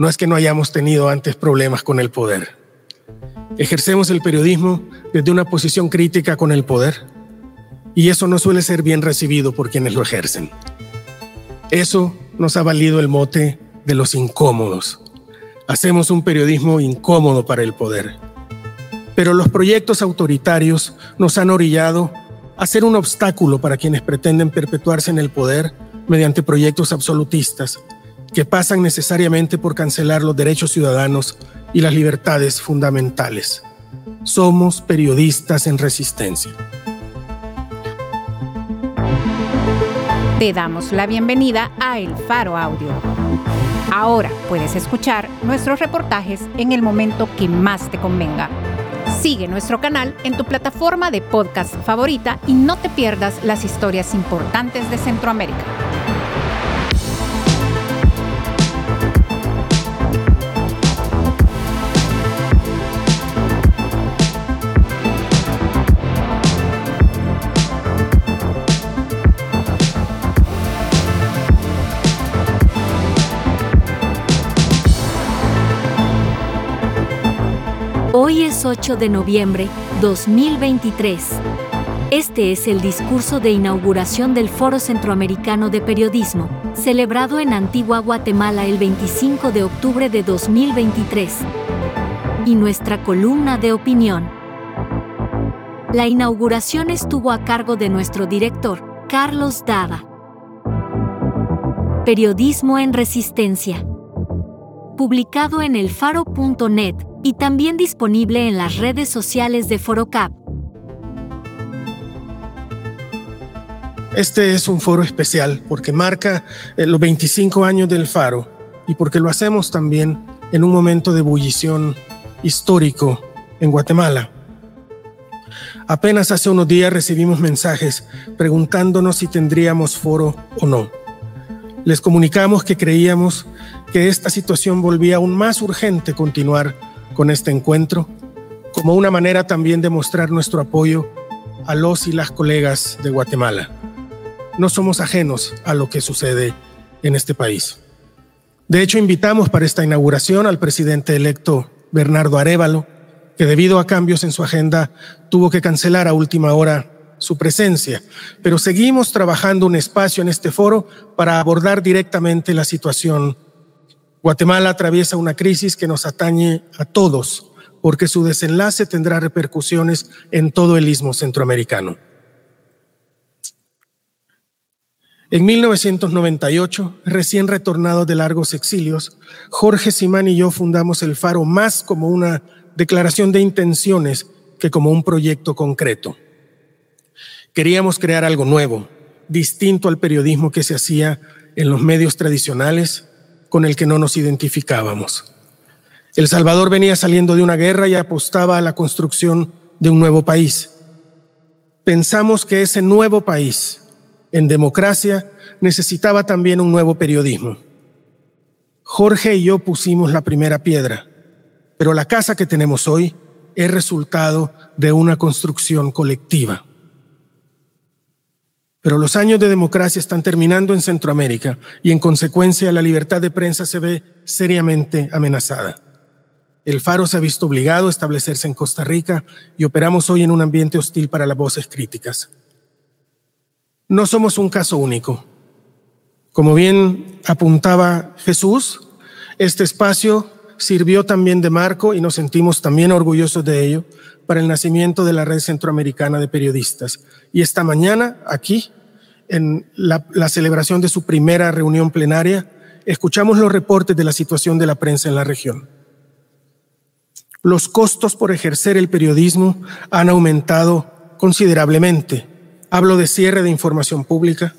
No es que no hayamos tenido antes problemas con el poder. Ejercemos el periodismo desde una posición crítica con el poder y eso no suele ser bien recibido por quienes lo ejercen. Eso nos ha valido el mote de los incómodos. Hacemos un periodismo incómodo para el poder. Pero los proyectos autoritarios nos han orillado a ser un obstáculo para quienes pretenden perpetuarse en el poder mediante proyectos absolutistas que pasan necesariamente por cancelar los derechos ciudadanos y las libertades fundamentales. Somos periodistas en resistencia. Te damos la bienvenida a El Faro Audio. Ahora puedes escuchar nuestros reportajes en el momento que más te convenga. Sigue nuestro canal en tu plataforma de podcast favorita y no te pierdas las historias importantes de Centroamérica. Hoy es 8 de noviembre 2023. Este es el discurso de inauguración del Foro Centroamericano de Periodismo, celebrado en Antigua Guatemala el 25 de octubre de 2023. Y nuestra columna de opinión. La inauguración estuvo a cargo de nuestro director, Carlos Dada. Periodismo en Resistencia. Publicado en elfaro.net y también disponible en las redes sociales de Forocap. Este es un foro especial porque marca eh, los 25 años del Faro y porque lo hacemos también en un momento de ebullición histórico en Guatemala. Apenas hace unos días recibimos mensajes preguntándonos si tendríamos foro o no. Les comunicamos que creíamos que esta situación volvía aún más urgente continuar con este encuentro, como una manera también de mostrar nuestro apoyo a los y las colegas de Guatemala. No somos ajenos a lo que sucede en este país. De hecho, invitamos para esta inauguración al presidente electo Bernardo Arevalo, que debido a cambios en su agenda tuvo que cancelar a última hora su presencia, pero seguimos trabajando un espacio en este foro para abordar directamente la situación Guatemala atraviesa una crisis que nos atañe a todos, porque su desenlace tendrá repercusiones en todo el istmo centroamericano. En 1998, recién retornado de largos exilios, Jorge Simán y yo fundamos el Faro más como una declaración de intenciones que como un proyecto concreto. Queríamos crear algo nuevo, distinto al periodismo que se hacía en los medios tradicionales con el que no nos identificábamos. El Salvador venía saliendo de una guerra y apostaba a la construcción de un nuevo país. Pensamos que ese nuevo país, en democracia, necesitaba también un nuevo periodismo. Jorge y yo pusimos la primera piedra, pero la casa que tenemos hoy es resultado de una construcción colectiva. Pero los años de democracia están terminando en Centroamérica y en consecuencia la libertad de prensa se ve seriamente amenazada. El Faro se ha visto obligado a establecerse en Costa Rica y operamos hoy en un ambiente hostil para las voces críticas. No somos un caso único. Como bien apuntaba Jesús, este espacio sirvió también de marco y nos sentimos también orgullosos de ello para el nacimiento de la Red Centroamericana de Periodistas. Y esta mañana, aquí, en la, celebración de su primera reunión plenaria, escuchamos los reportes de la situación de la prensa en la región. Los costos por ejercer el periodismo han aumentado considerablemente. Hablo de cierre de información pública,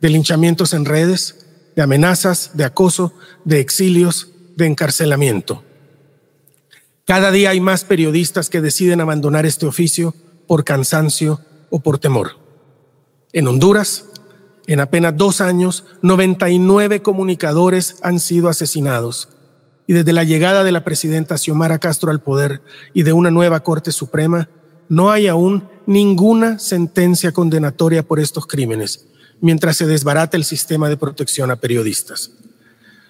de linchamientos en redes, de amenazas, de acoso, de exilios, de encarcelamiento. Cada día hay más periodistas que deciden abandonar este oficio por cansancio o por temor. En Honduras, en apenas dos años, 99 comunicadores han sido asesinados. Y desde la llegada de la presidenta Xiomara Castro al poder y de una nueva Corte Suprema, no hay aún ninguna sentencia condenatoria por estos crímenes, mientras se desbarata el sistema de protección a periodistas.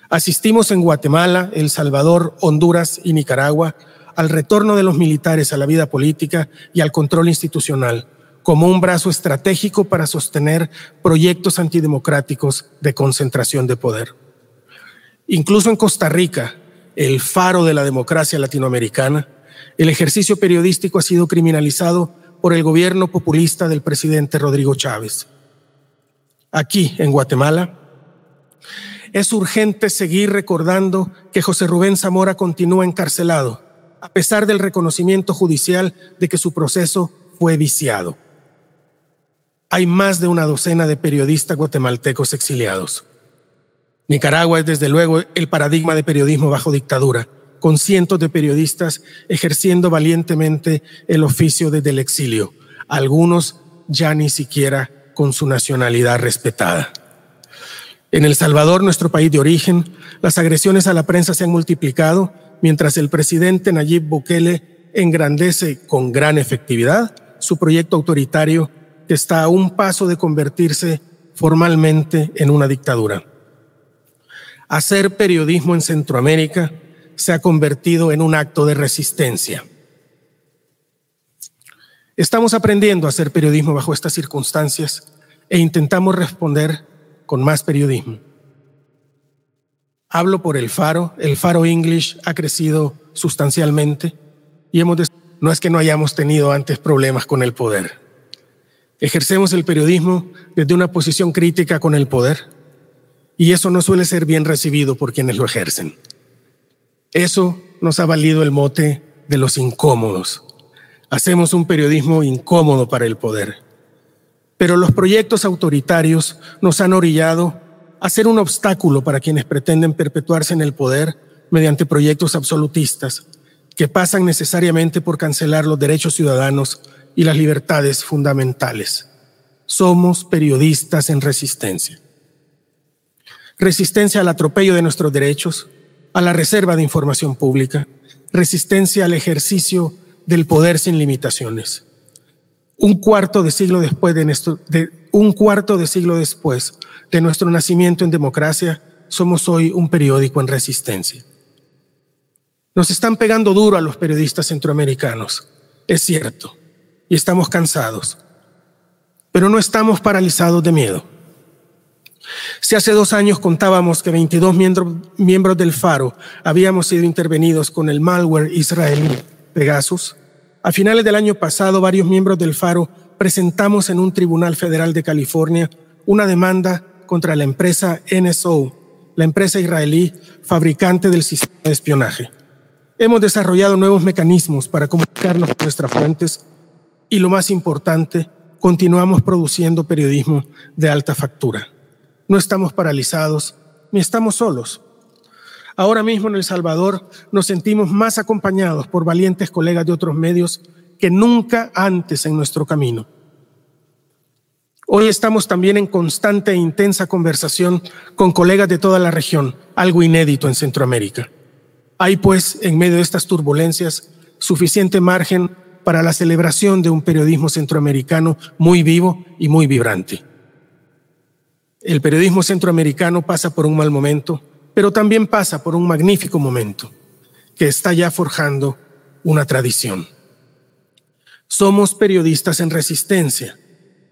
Asistimos en Guatemala, El Salvador, Honduras y Nicaragua al retorno de los militares a la vida política y al control institucional como un brazo estratégico para sostener proyectos antidemocráticos de concentración de poder. Incluso en Costa Rica, el faro de la democracia latinoamericana, el ejercicio periodístico ha sido criminalizado por el gobierno populista del presidente Rodrigo Chávez. Aquí, en Guatemala, es urgente seguir recordando que José Rubén Zamora continúa encarcelado, a pesar del reconocimiento judicial de que su proceso fue viciado. Hay más de una docena de periodistas guatemaltecos exiliados. Nicaragua es desde luego el paradigma de periodismo bajo dictadura, con cientos de periodistas ejerciendo valientemente el oficio desde el exilio, algunos ya ni siquiera con su nacionalidad respetada. En El Salvador, nuestro país de origen, las agresiones a la prensa se han multiplicado, mientras el presidente Nayib Bukele engrandece con gran efectividad su proyecto autoritario que está a un paso de convertirse formalmente en una dictadura. Hacer periodismo en Centroamérica se ha convertido en un acto de resistencia. Estamos aprendiendo a hacer periodismo bajo estas circunstancias e intentamos responder con más periodismo. Hablo por el Faro, el Faro English ha crecido sustancialmente y hemos no es que no hayamos tenido antes problemas con el poder. Ejercemos el periodismo desde una posición crítica con el poder y eso no suele ser bien recibido por quienes lo ejercen. Eso nos ha valido el mote de los incómodos. Hacemos un periodismo incómodo para el poder pero los proyectos autoritarios nos han orillado a ser un obstáculo para quienes pretenden perpetuarse en el poder mediante proyectos absolutistas que pasan necesariamente por cancelar los derechos ciudadanos y las libertades fundamentales. Somos periodistas en resistencia. Resistencia al atropello de nuestros derechos, a la reserva de información pública, resistencia al ejercicio del poder sin limitaciones un cuarto de siglo después de, nuestro, de un cuarto de siglo después de nuestro nacimiento en democracia, somos hoy un periódico en resistencia. Nos están pegando duro a los periodistas centroamericanos, es cierto, y estamos cansados, pero no estamos paralizados de miedo. Si hace dos años contábamos que 22 miembros, miembros del Faro habíamos sido intervenidos con el malware israelí Pegasus, a finales del año pasado, varios miembros del Faro presentamos en un tribunal federal de California una demanda contra la empresa NSO, la empresa israelí fabricante del sistema de espionaje. Hemos desarrollado nuevos mecanismos para comunicarnos con nuestras fuentes y lo más importante, continuamos produciendo periodismo de alta factura. No estamos paralizados ni estamos solos. Ahora mismo en El Salvador nos sentimos más acompañados por valientes colegas de otros medios que nunca antes en nuestro camino. Hoy estamos también en constante e intensa conversación con colegas de toda la región, algo inédito en Centroamérica. Hay pues, en medio de estas turbulencias, suficiente margen para la celebración de un periodismo centroamericano muy vivo y muy vibrante. El periodismo centroamericano pasa por un mal momento, pero también pasa por un magnífico momento que está ya forjando una tradición. Somos periodistas en resistencia,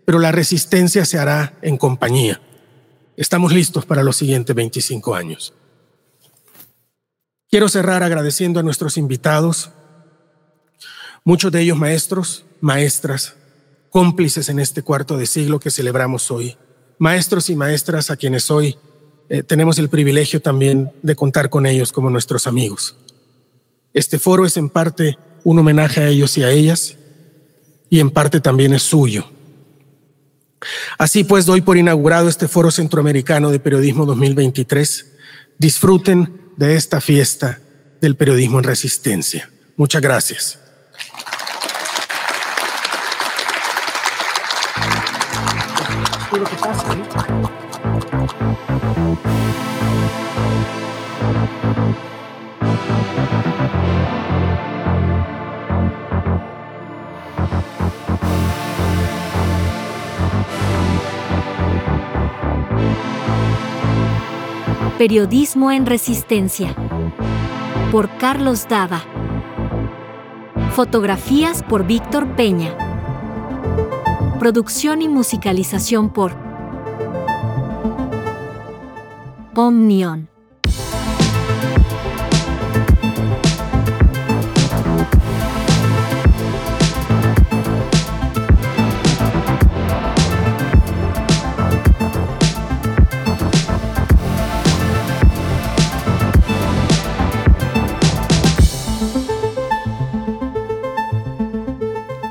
pero la resistencia se hará en compañía. Estamos listos para los siguientes 25 años. Quiero cerrar agradeciendo a nuestros invitados, muchos de ellos maestros, maestras, cómplices en este cuarto de siglo que celebramos hoy, maestros y maestras a quienes hoy eh, tenemos el privilegio también de contar con ellos como nuestros amigos. Este foro es en parte un homenaje a ellos y a ellas, y en parte también es suyo. Así pues, doy por inaugurado este Foro Centroamericano de Periodismo 2023. Disfruten de esta fiesta del periodismo en resistencia. Muchas gracias. Periodismo en Resistencia por Carlos Dava. Fotografías por Víctor Peña. Producción y musicalización por Omnion.